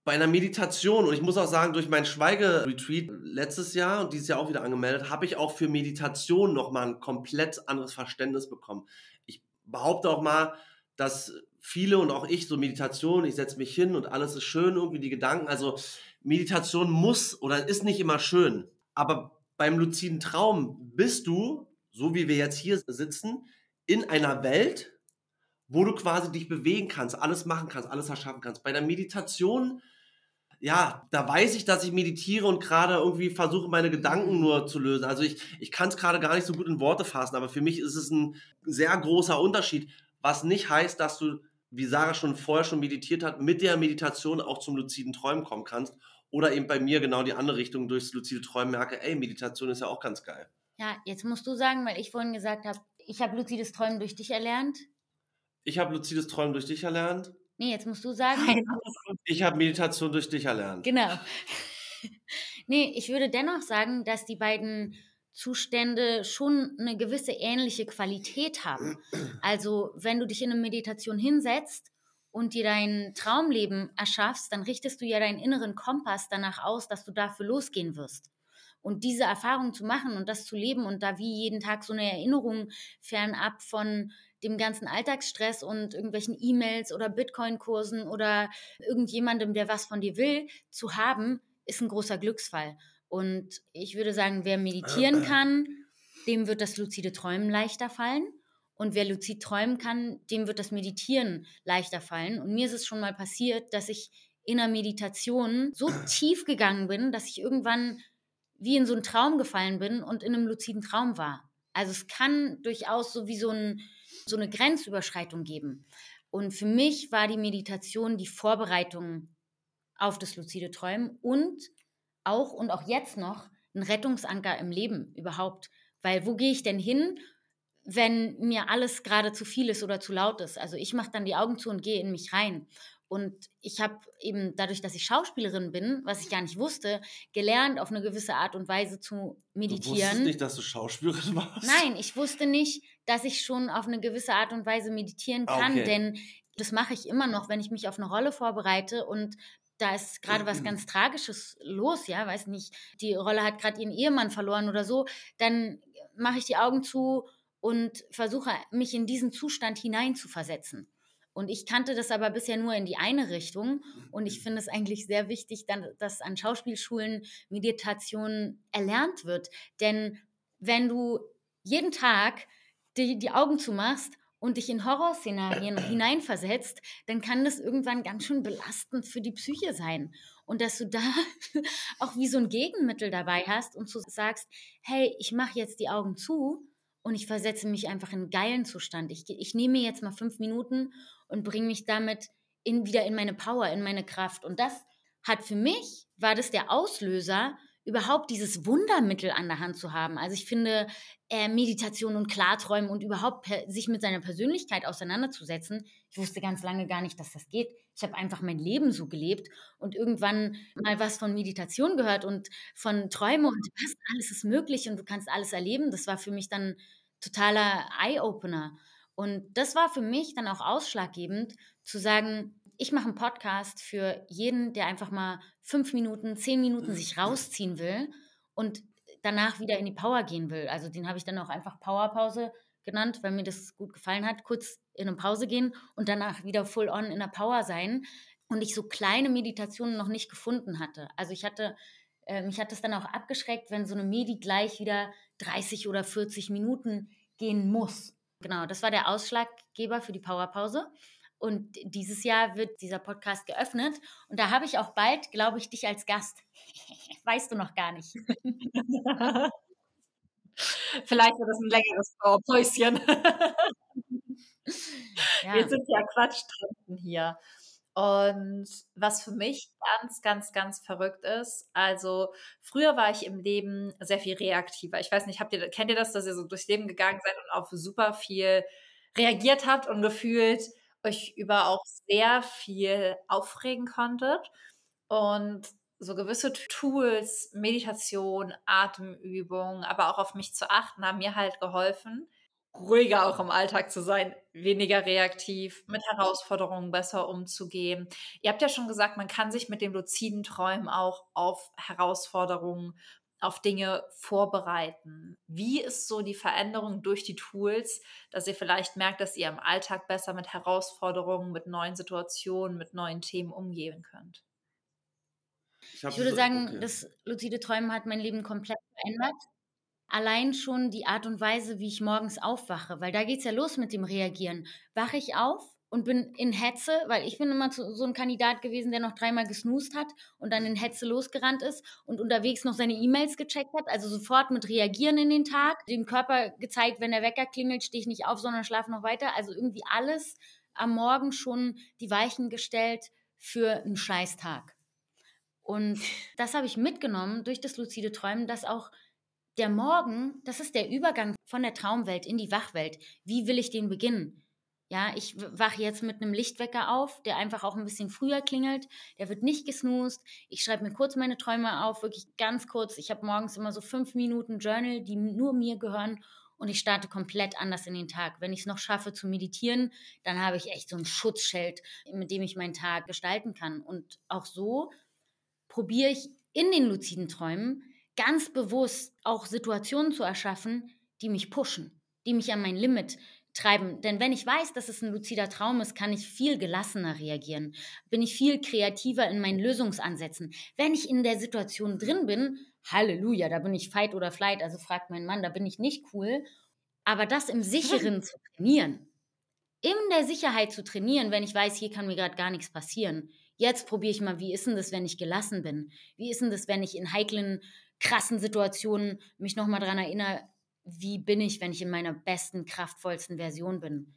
bei einer Meditation, und ich muss auch sagen, durch mein Schweigeretreat letztes Jahr und dieses Jahr auch wieder angemeldet, habe ich auch für Meditation nochmal ein komplett anderes Verständnis bekommen. Ich behaupte auch mal, dass viele und auch ich so Meditation, ich setze mich hin und alles ist schön, irgendwie die Gedanken. Also Meditation muss oder ist nicht immer schön. Aber beim luziden Traum bist du, so wie wir jetzt hier sitzen, in einer Welt, wo du quasi dich bewegen kannst, alles machen kannst, alles erschaffen kannst. Bei der Meditation ja, da weiß ich, dass ich meditiere und gerade irgendwie versuche, meine Gedanken nur zu lösen. Also ich, ich kann es gerade gar nicht so gut in Worte fassen, aber für mich ist es ein sehr großer Unterschied, was nicht heißt, dass du, wie Sarah schon vorher schon meditiert hat, mit der Meditation auch zum luziden Träumen kommen kannst. Oder eben bei mir genau die andere Richtung durchs luzide Träumen merke, ey, Meditation ist ja auch ganz geil. Ja, jetzt musst du sagen, weil ich vorhin gesagt habe, ich habe luzides Träumen durch dich erlernt. Ich habe luzides Träumen durch dich erlernt. Nee, jetzt musst du sagen. Ich habe Meditation durch dich erlernt. Genau. nee, ich würde dennoch sagen, dass die beiden Zustände schon eine gewisse ähnliche Qualität haben. Also, wenn du dich in eine Meditation hinsetzt und dir dein Traumleben erschaffst, dann richtest du ja deinen inneren Kompass danach aus, dass du dafür losgehen wirst. Und diese Erfahrung zu machen und das zu leben und da wie jeden Tag so eine Erinnerung fernab von dem ganzen Alltagsstress und irgendwelchen E-Mails oder Bitcoin-Kursen oder irgendjemandem, der was von dir will, zu haben, ist ein großer Glücksfall. Und ich würde sagen, wer meditieren kann, dem wird das luzide Träumen leichter fallen. Und wer luzid träumen kann, dem wird das Meditieren leichter fallen. Und mir ist es schon mal passiert, dass ich in einer Meditation so tief gegangen bin, dass ich irgendwann wie in so einen Traum gefallen bin und in einem luziden Traum war. Also es kann durchaus so wie so, ein, so eine Grenzüberschreitung geben. Und für mich war die Meditation die Vorbereitung auf das luzide Träumen und auch und auch jetzt noch ein Rettungsanker im Leben überhaupt, Weil wo gehe ich denn hin, wenn mir alles gerade zu viel ist oder zu laut ist? Also ich mache dann die Augen zu und gehe in mich rein. Und ich habe eben dadurch, dass ich Schauspielerin bin, was ich gar nicht wusste, gelernt, auf eine gewisse Art und Weise zu meditieren. Du wusstest nicht, dass du Schauspielerin warst? Nein, ich wusste nicht, dass ich schon auf eine gewisse Art und Weise meditieren kann, okay. denn das mache ich immer noch, wenn ich mich auf eine Rolle vorbereite und da ist gerade was ganz Tragisches los, ja, weiß nicht, die Rolle hat gerade ihren Ehemann verloren oder so, dann mache ich die Augen zu und versuche mich in diesen Zustand hineinzuversetzen. Und ich kannte das aber bisher nur in die eine Richtung. Und ich finde es eigentlich sehr wichtig, dann, dass an Schauspielschulen Meditation erlernt wird. Denn wenn du jeden Tag die, die Augen zumachst und dich in Horrorszenarien hineinversetzt, dann kann das irgendwann ganz schön belastend für die Psyche sein. Und dass du da auch wie so ein Gegenmittel dabei hast und so sagst, hey, ich mache jetzt die Augen zu und ich versetze mich einfach in einen geilen Zustand. Ich, ich nehme mir jetzt mal fünf Minuten und bringe mich damit in, wieder in meine Power, in meine Kraft. Und das hat für mich, war das der Auslöser überhaupt dieses Wundermittel an der Hand zu haben. Also ich finde, äh, Meditation und Klarträumen und überhaupt sich mit seiner Persönlichkeit auseinanderzusetzen, ich wusste ganz lange gar nicht, dass das geht. Ich habe einfach mein Leben so gelebt und irgendwann mal was von Meditation gehört und von Träume und was, alles ist möglich und du kannst alles erleben. Das war für mich dann totaler Eye-Opener. Und das war für mich dann auch ausschlaggebend, zu sagen, ich mache einen Podcast für jeden, der einfach mal fünf Minuten, zehn Minuten sich rausziehen will und danach wieder in die Power gehen will. Also den habe ich dann auch einfach Powerpause genannt, weil mir das gut gefallen hat. Kurz in eine Pause gehen und danach wieder full on in der Power sein. Und ich so kleine Meditationen noch nicht gefunden hatte. Also ich hatte, äh, mich hat das dann auch abgeschreckt, wenn so eine Medi gleich wieder 30 oder 40 Minuten gehen muss. Genau, das war der Ausschlaggeber für die Powerpause. Und dieses Jahr wird dieser Podcast geöffnet. Und da habe ich auch bald, glaube ich, dich als Gast. weißt du noch gar nicht. Vielleicht wird das ein längeres Päuschen. ja. Wir sind ja Quatschtrinken hier. Und was für mich ganz, ganz, ganz verrückt ist, also früher war ich im Leben sehr viel reaktiver. Ich weiß nicht, habt ihr, kennt ihr das, dass ihr so durchs Leben gegangen seid und auf super viel reagiert habt und gefühlt euch über auch sehr viel aufregen konntet und so gewisse Tools, Meditation, Atemübung, aber auch auf mich zu achten, haben mir halt geholfen, ruhiger auch im Alltag zu sein, weniger reaktiv, mit Herausforderungen besser umzugehen. Ihr habt ja schon gesagt, man kann sich mit dem luziden Träumen auch auf Herausforderungen auf Dinge vorbereiten? Wie ist so die Veränderung durch die Tools, dass ihr vielleicht merkt, dass ihr im Alltag besser mit Herausforderungen, mit neuen Situationen, mit neuen Themen umgehen könnt? Ich, ich würde so, sagen, okay. das luzide Träumen hat mein Leben komplett verändert. Allein schon die Art und Weise, wie ich morgens aufwache, weil da geht es ja los mit dem Reagieren. Wache ich auf und bin in Hetze, weil ich bin immer so ein Kandidat gewesen, der noch dreimal gesnoost hat und dann in Hetze losgerannt ist und unterwegs noch seine E-Mails gecheckt hat, also sofort mit reagieren in den Tag, dem Körper gezeigt, wenn der Wecker klingelt, stehe ich nicht auf, sondern schlafe noch weiter, also irgendwie alles am Morgen schon die Weichen gestellt für einen Scheißtag. Und das habe ich mitgenommen durch das luzide Träumen, dass auch der Morgen, das ist der Übergang von der Traumwelt in die Wachwelt. Wie will ich den beginnen? Ja, ich wache jetzt mit einem Lichtwecker auf, der einfach auch ein bisschen früher klingelt. Der wird nicht gesnoost. Ich schreibe mir kurz meine Träume auf, wirklich ganz kurz. Ich habe morgens immer so fünf Minuten Journal, die nur mir gehören. Und ich starte komplett anders in den Tag. Wenn ich es noch schaffe zu meditieren, dann habe ich echt so ein Schutzschild, mit dem ich meinen Tag gestalten kann. Und auch so probiere ich in den luziden Träumen ganz bewusst auch Situationen zu erschaffen, die mich pushen, die mich an mein Limit treiben. Denn wenn ich weiß, dass es ein luzider Traum ist, kann ich viel gelassener reagieren. Bin ich viel kreativer in meinen Lösungsansätzen. Wenn ich in der Situation drin bin, Halleluja, da bin ich Fight oder Flight, also fragt mein Mann, da bin ich nicht cool. Aber das im Sicheren zu trainieren, in der Sicherheit zu trainieren, wenn ich weiß, hier kann mir gerade gar nichts passieren. Jetzt probiere ich mal, wie ist denn das, wenn ich gelassen bin? Wie ist denn das, wenn ich in heiklen, krassen Situationen mich nochmal daran erinnere, wie bin ich, wenn ich in meiner besten, kraftvollsten Version bin.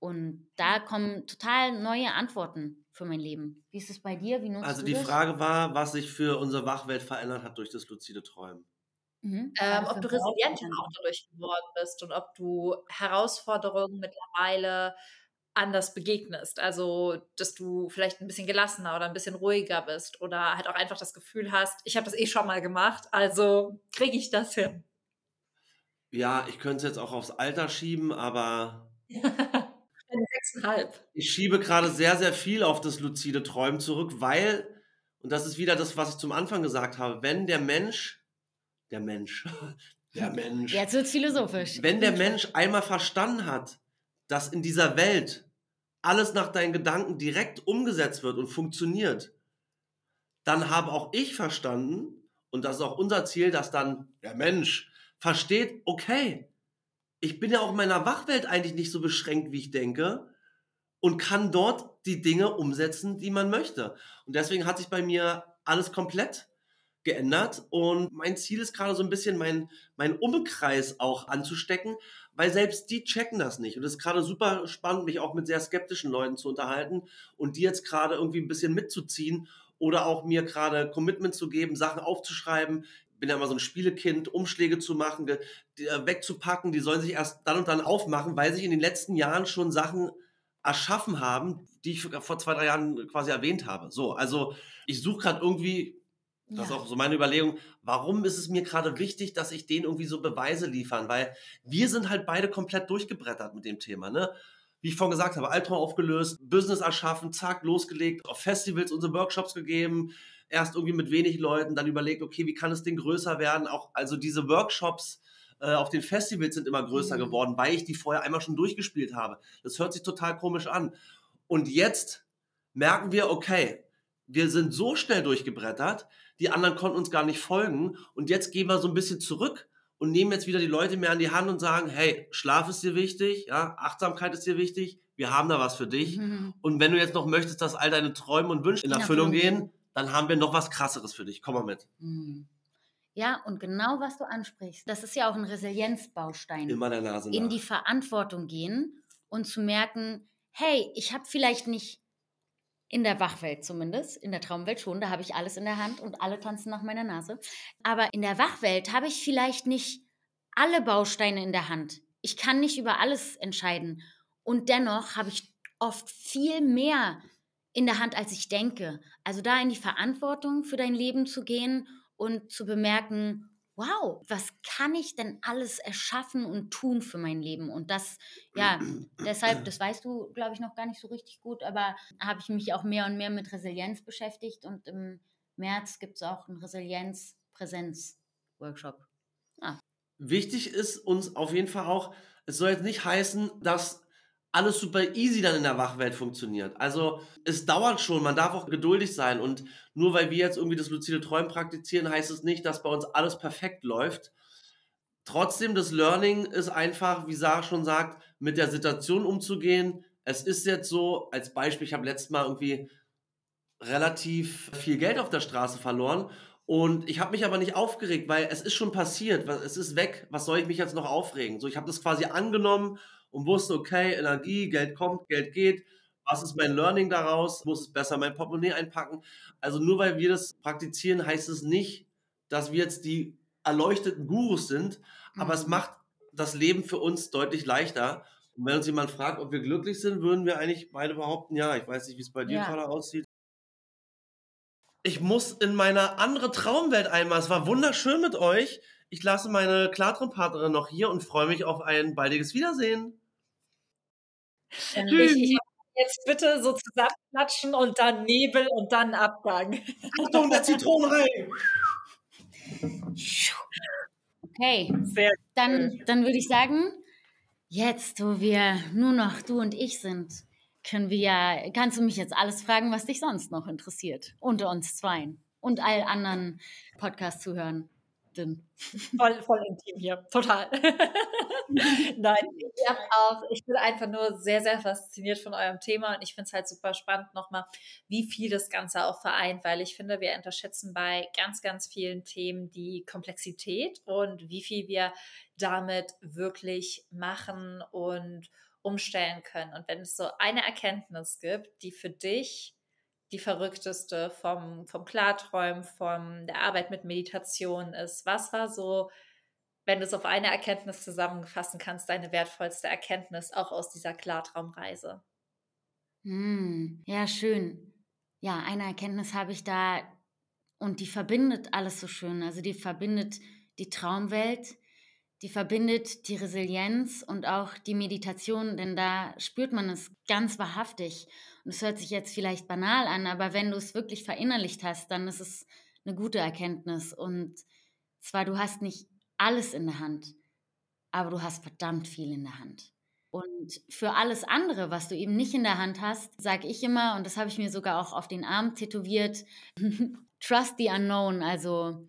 Und da kommen total neue Antworten für mein Leben. Wie ist es bei dir? Wie nutzt also die das? Frage war, was sich für unsere Wachwelt verändert hat durch das luzide Träumen. Mhm. Ähm, ob du resilienter auch dadurch geworden bist und ob du Herausforderungen mittlerweile anders begegnest. Also, dass du vielleicht ein bisschen gelassener oder ein bisschen ruhiger bist oder halt auch einfach das Gefühl hast, ich habe das eh schon mal gemacht, also kriege ich das hin. Ja, ich könnte es jetzt auch aufs Alter schieben, aber. Ich schiebe gerade sehr, sehr viel auf das luzide Träumen zurück, weil, und das ist wieder das, was ich zum Anfang gesagt habe, wenn der Mensch, der Mensch, der Mensch. Jetzt wird es philosophisch. Wenn der Mensch einmal verstanden hat, dass in dieser Welt alles nach deinen Gedanken direkt umgesetzt wird und funktioniert, dann habe auch ich verstanden, und das ist auch unser Ziel, dass dann der Mensch versteht, okay, ich bin ja auch in meiner Wachwelt eigentlich nicht so beschränkt, wie ich denke, und kann dort die Dinge umsetzen, die man möchte. Und deswegen hat sich bei mir alles komplett geändert und mein Ziel ist gerade so ein bisschen mein, mein Umkreis auch anzustecken, weil selbst die checken das nicht. Und es ist gerade super spannend, mich auch mit sehr skeptischen Leuten zu unterhalten und die jetzt gerade irgendwie ein bisschen mitzuziehen oder auch mir gerade Commitment zu geben, Sachen aufzuschreiben. Ich bin ja immer so ein Spielekind, Umschläge zu machen, äh, wegzupacken, die sollen sich erst dann und dann aufmachen, weil sich in den letzten Jahren schon Sachen erschaffen haben, die ich vor zwei, drei Jahren quasi erwähnt habe. So, also ich suche gerade irgendwie das ja. ist auch so meine Überlegung, warum ist es mir gerade wichtig, dass ich denen irgendwie so Beweise liefern? Weil wir sind halt beide komplett durchgebrettert mit dem Thema, ne? Wie ich vorhin gesagt habe, Albtraum aufgelöst, Business erschaffen, zack, losgelegt, auf Festivals unsere Workshops gegeben, erst irgendwie mit wenig Leuten, dann überlegt, okay, wie kann es denn größer werden? Auch, also diese Workshops äh, auf den Festivals sind immer größer mhm. geworden, weil ich die vorher einmal schon durchgespielt habe. Das hört sich total komisch an. Und jetzt merken wir, okay, wir sind so schnell durchgebrettert, die anderen konnten uns gar nicht folgen. Und jetzt gehen wir so ein bisschen zurück und nehmen jetzt wieder die Leute mehr an die Hand und sagen, hey, Schlaf ist dir wichtig, ja, Achtsamkeit ist dir wichtig, wir haben da was für dich. Mhm. Und wenn du jetzt noch möchtest, dass all deine Träume und Wünsche in, in Erfüllung gehen, dann haben wir noch was krasseres für dich. Komm mal mit. Mhm. Ja, und genau was du ansprichst, das ist ja auch ein Resilienzbaustein. Immer der Nase nach. In die Verantwortung gehen und zu merken, hey, ich habe vielleicht nicht in der Wachwelt zumindest, in der Traumwelt schon, da habe ich alles in der Hand und alle tanzen nach meiner Nase. Aber in der Wachwelt habe ich vielleicht nicht alle Bausteine in der Hand. Ich kann nicht über alles entscheiden. Und dennoch habe ich oft viel mehr in der Hand, als ich denke. Also da in die Verantwortung für dein Leben zu gehen und zu bemerken, wow, was kann ich denn alles erschaffen und tun für mein Leben? Und das, ja, deshalb, das weißt du, glaube ich, noch gar nicht so richtig gut, aber habe ich mich auch mehr und mehr mit Resilienz beschäftigt und im März gibt es auch einen Resilienz-Präsenz-Workshop. Ah. Wichtig ist uns auf jeden Fall auch, es soll jetzt nicht heißen, dass alles super easy dann in der Wachwelt funktioniert. Also es dauert schon, man darf auch geduldig sein und nur weil wir jetzt irgendwie das luzide Träumen praktizieren, heißt es nicht, dass bei uns alles perfekt läuft. Trotzdem, das Learning ist einfach, wie Sarah schon sagt, mit der Situation umzugehen. Es ist jetzt so, als Beispiel, ich habe letztes Mal irgendwie relativ viel Geld auf der Straße verloren und ich habe mich aber nicht aufgeregt, weil es ist schon passiert, es ist weg. Was soll ich mich jetzt noch aufregen? So, ich habe das quasi angenommen und wusste, okay, Energie, Geld kommt, Geld geht. Was ist mein Learning daraus? Muss es besser mein Portemonnaie einpacken? Also nur weil wir das praktizieren, heißt es nicht, dass wir jetzt die erleuchteten Gurus sind, aber mhm. es macht das Leben für uns deutlich leichter. Und wenn uns jemand fragt, ob wir glücklich sind, würden wir eigentlich beide behaupten, ja, ich weiß nicht, wie es bei dir ja. aussieht. Ich muss in meine andere Traumwelt einmal. Es war wunderschön mit euch. Ich lasse meine Klartraumpartnerin noch hier und freue mich auf ein baldiges Wiedersehen. Tschüss. Ich, jetzt bitte so zusammenklatschen und dann Nebel und dann Abgang. Achtung, der Zitronenrei! Okay, Sehr dann, dann würde ich sagen, jetzt, wo wir nur noch du und ich sind, können wir ja, kannst du mich jetzt alles fragen, was dich sonst noch interessiert, unter uns zweien und all anderen Podcast-Zuhörern denn? Voll, voll intim hier, total. Nein, ich, auch, ich bin einfach nur sehr, sehr fasziniert von eurem Thema und ich finde es halt super spannend nochmal, wie viel das Ganze auch vereint, weil ich finde, wir unterschätzen bei ganz, ganz vielen Themen die Komplexität und wie viel wir damit wirklich machen und umstellen können. Und wenn es so eine Erkenntnis gibt, die für dich die verrückteste vom, vom Klarträumen, von der Arbeit mit Meditation ist? Was war so, wenn du es auf eine Erkenntnis zusammenfassen kannst, deine wertvollste Erkenntnis auch aus dieser Klartraumreise? Hm, ja, schön. Ja, eine Erkenntnis habe ich da und die verbindet alles so schön. Also die verbindet die Traumwelt, die verbindet die Resilienz und auch die Meditation, denn da spürt man es ganz wahrhaftig. Und es hört sich jetzt vielleicht banal an, aber wenn du es wirklich verinnerlicht hast, dann ist es eine gute Erkenntnis. Und zwar, du hast nicht alles in der Hand, aber du hast verdammt viel in der Hand. Und für alles andere, was du eben nicht in der Hand hast, sage ich immer, und das habe ich mir sogar auch auf den Arm tätowiert, trust the unknown, also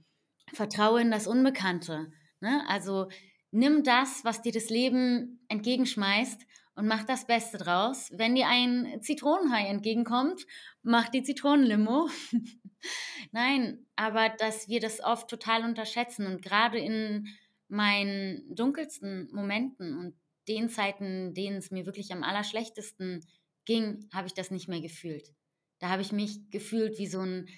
vertraue in das Unbekannte. Ne? Also nimm das, was dir das Leben entgegenschmeißt und mach das Beste draus. Wenn dir ein Zitronenhai entgegenkommt, mach die Zitronenlimo. Nein, aber dass wir das oft total unterschätzen und gerade in meinen dunkelsten Momenten und den Zeiten, denen es mir wirklich am allerschlechtesten ging, habe ich das nicht mehr gefühlt. Da habe ich mich gefühlt wie so ein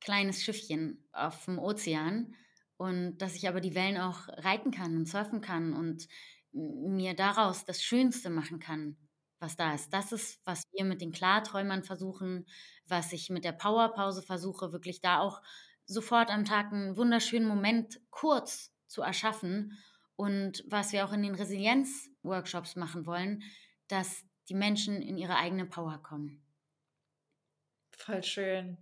kleines Schiffchen auf dem Ozean und dass ich aber die Wellen auch reiten kann und surfen kann und mir daraus das Schönste machen kann, was da ist. Das ist, was wir mit den Klarträumern versuchen, was ich mit der Powerpause versuche, wirklich da auch sofort am Tag einen wunderschönen Moment kurz zu erschaffen und was wir auch in den Resilienz-Workshops machen wollen, dass die Menschen in ihre eigene Power kommen. Voll schön.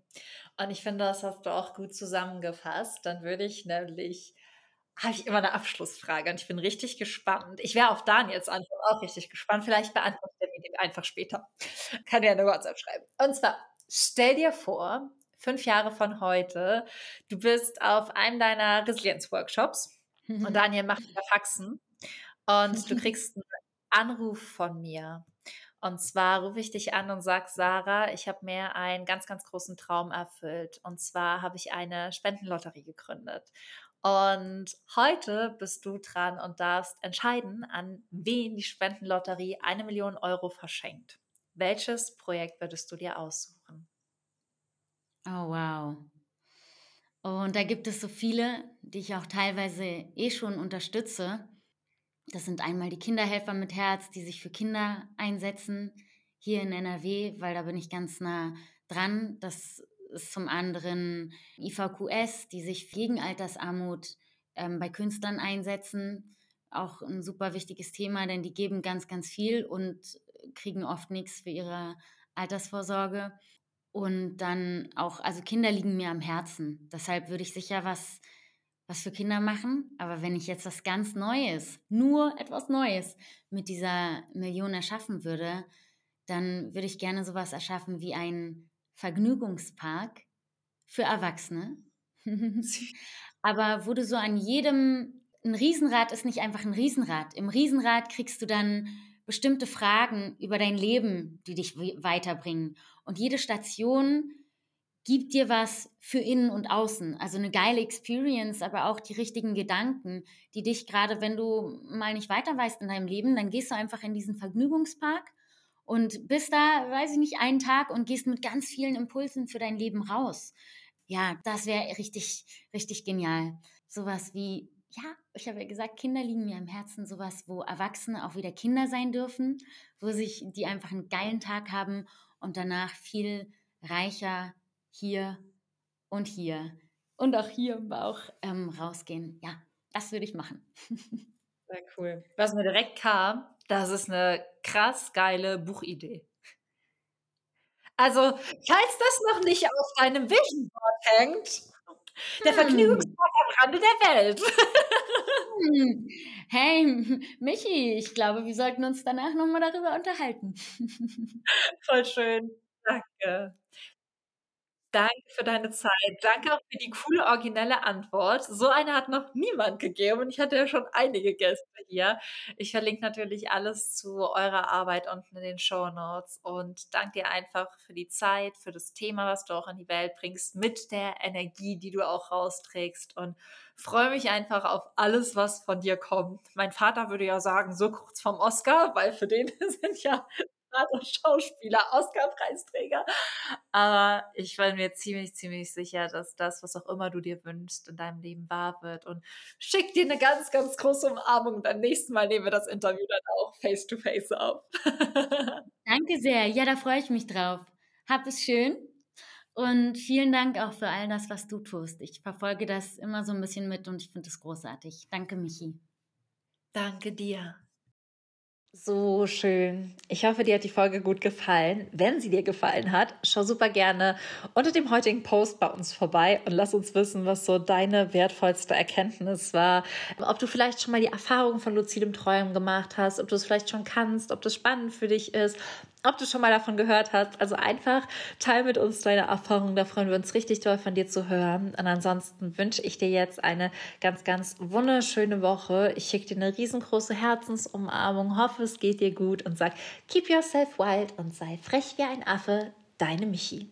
Und ich finde, das hast du auch gut zusammengefasst. Dann würde ich nämlich, habe ich immer eine Abschlussfrage und ich bin richtig gespannt. Ich wäre auf Daniels Antwort auch richtig gespannt. Vielleicht beantwortet er mir die einfach später. Kann ja eine WhatsApp schreiben. Und zwar, stell dir vor, fünf Jahre von heute, du bist auf einem deiner Resilienz-Workshops und Daniel macht wieder Faxen und du kriegst einen Anruf von mir. Und zwar rufe ich dich an und sage, Sarah, ich habe mir einen ganz, ganz großen Traum erfüllt. Und zwar habe ich eine Spendenlotterie gegründet. Und heute bist du dran und darfst entscheiden, an wen die Spendenlotterie eine Million Euro verschenkt. Welches Projekt würdest du dir aussuchen? Oh, wow. Und da gibt es so viele, die ich auch teilweise eh schon unterstütze. Das sind einmal die Kinderhelfer mit Herz, die sich für Kinder einsetzen hier in NRW, weil da bin ich ganz nah dran. Das ist zum anderen IVQS, die sich gegen Altersarmut ähm, bei Künstlern einsetzen. Auch ein super wichtiges Thema, denn die geben ganz, ganz viel und kriegen oft nichts für ihre Altersvorsorge. Und dann auch, also Kinder liegen mir am Herzen. Deshalb würde ich sicher was was für Kinder machen. Aber wenn ich jetzt was ganz Neues, nur etwas Neues mit dieser Million erschaffen würde, dann würde ich gerne sowas erschaffen wie ein Vergnügungspark für Erwachsene. Aber wo du so an jedem, ein Riesenrad ist nicht einfach ein Riesenrad. Im Riesenrad kriegst du dann bestimmte Fragen über dein Leben, die dich weiterbringen. Und jede Station gibt dir was für innen und außen. Also eine geile Experience, aber auch die richtigen Gedanken, die dich gerade, wenn du mal nicht weiter weißt in deinem Leben, dann gehst du einfach in diesen Vergnügungspark und bist da, weiß ich nicht, einen Tag und gehst mit ganz vielen Impulsen für dein Leben raus. Ja, das wäre richtig, richtig genial. Sowas wie, ja, ich habe ja gesagt, Kinder liegen mir am Herzen, sowas, wo Erwachsene auch wieder Kinder sein dürfen, wo sich die einfach einen geilen Tag haben und danach viel reicher hier und hier und auch hier im Bauch ähm, rausgehen. Ja, das würde ich machen. Sehr cool. Was mir direkt kam, das ist eine krass geile Buchidee. Also, falls das noch nicht auf deinem Vision Board hängt, der hm. Vergnügungspark am Rande der Welt. Hm. Hey, Michi, ich glaube, wir sollten uns danach nochmal darüber unterhalten. Voll schön. Danke. Danke für deine Zeit. Danke auch für die coole, originelle Antwort. So eine hat noch niemand gegeben und ich hatte ja schon einige Gäste hier. Ich verlinke natürlich alles zu eurer Arbeit unten in den Show Notes und danke dir einfach für die Zeit, für das Thema, was du auch in die Welt bringst, mit der Energie, die du auch rausträgst und freue mich einfach auf alles, was von dir kommt. Mein Vater würde ja sagen, so kurz vom Oscar, weil für den sind ja Moderator, Schauspieler, Oscar-Preisträger. Aber ich bin mir ziemlich, ziemlich sicher, dass das, was auch immer du dir wünschst, in deinem Leben wahr wird. Und schick dir eine ganz, ganz große Umarmung. Beim nächsten Mal nehmen wir das Interview dann auch face-to-face -face auf. Danke sehr. Ja, da freue ich mich drauf. Hab es schön. Und vielen Dank auch für all das, was du tust. Ich verfolge das immer so ein bisschen mit und ich finde es großartig. Danke, Michi. Danke dir. So schön. Ich hoffe, dir hat die Folge gut gefallen. Wenn sie dir gefallen hat, schau super gerne unter dem heutigen Post bei uns vorbei und lass uns wissen, was so deine wertvollste Erkenntnis war. Ob du vielleicht schon mal die Erfahrung von luzidem Träumen gemacht hast, ob du es vielleicht schon kannst, ob das spannend für dich ist, ob du schon mal davon gehört hast. Also einfach teil mit uns deine Erfahrung. Da freuen wir uns richtig toll von dir zu hören. Und ansonsten wünsche ich dir jetzt eine ganz, ganz wunderschöne Woche. Ich schicke dir eine riesengroße Herzensumarmung. Hoffe, es geht dir gut und sag, keep yourself wild und sei frech wie ein Affe. Deine Michi.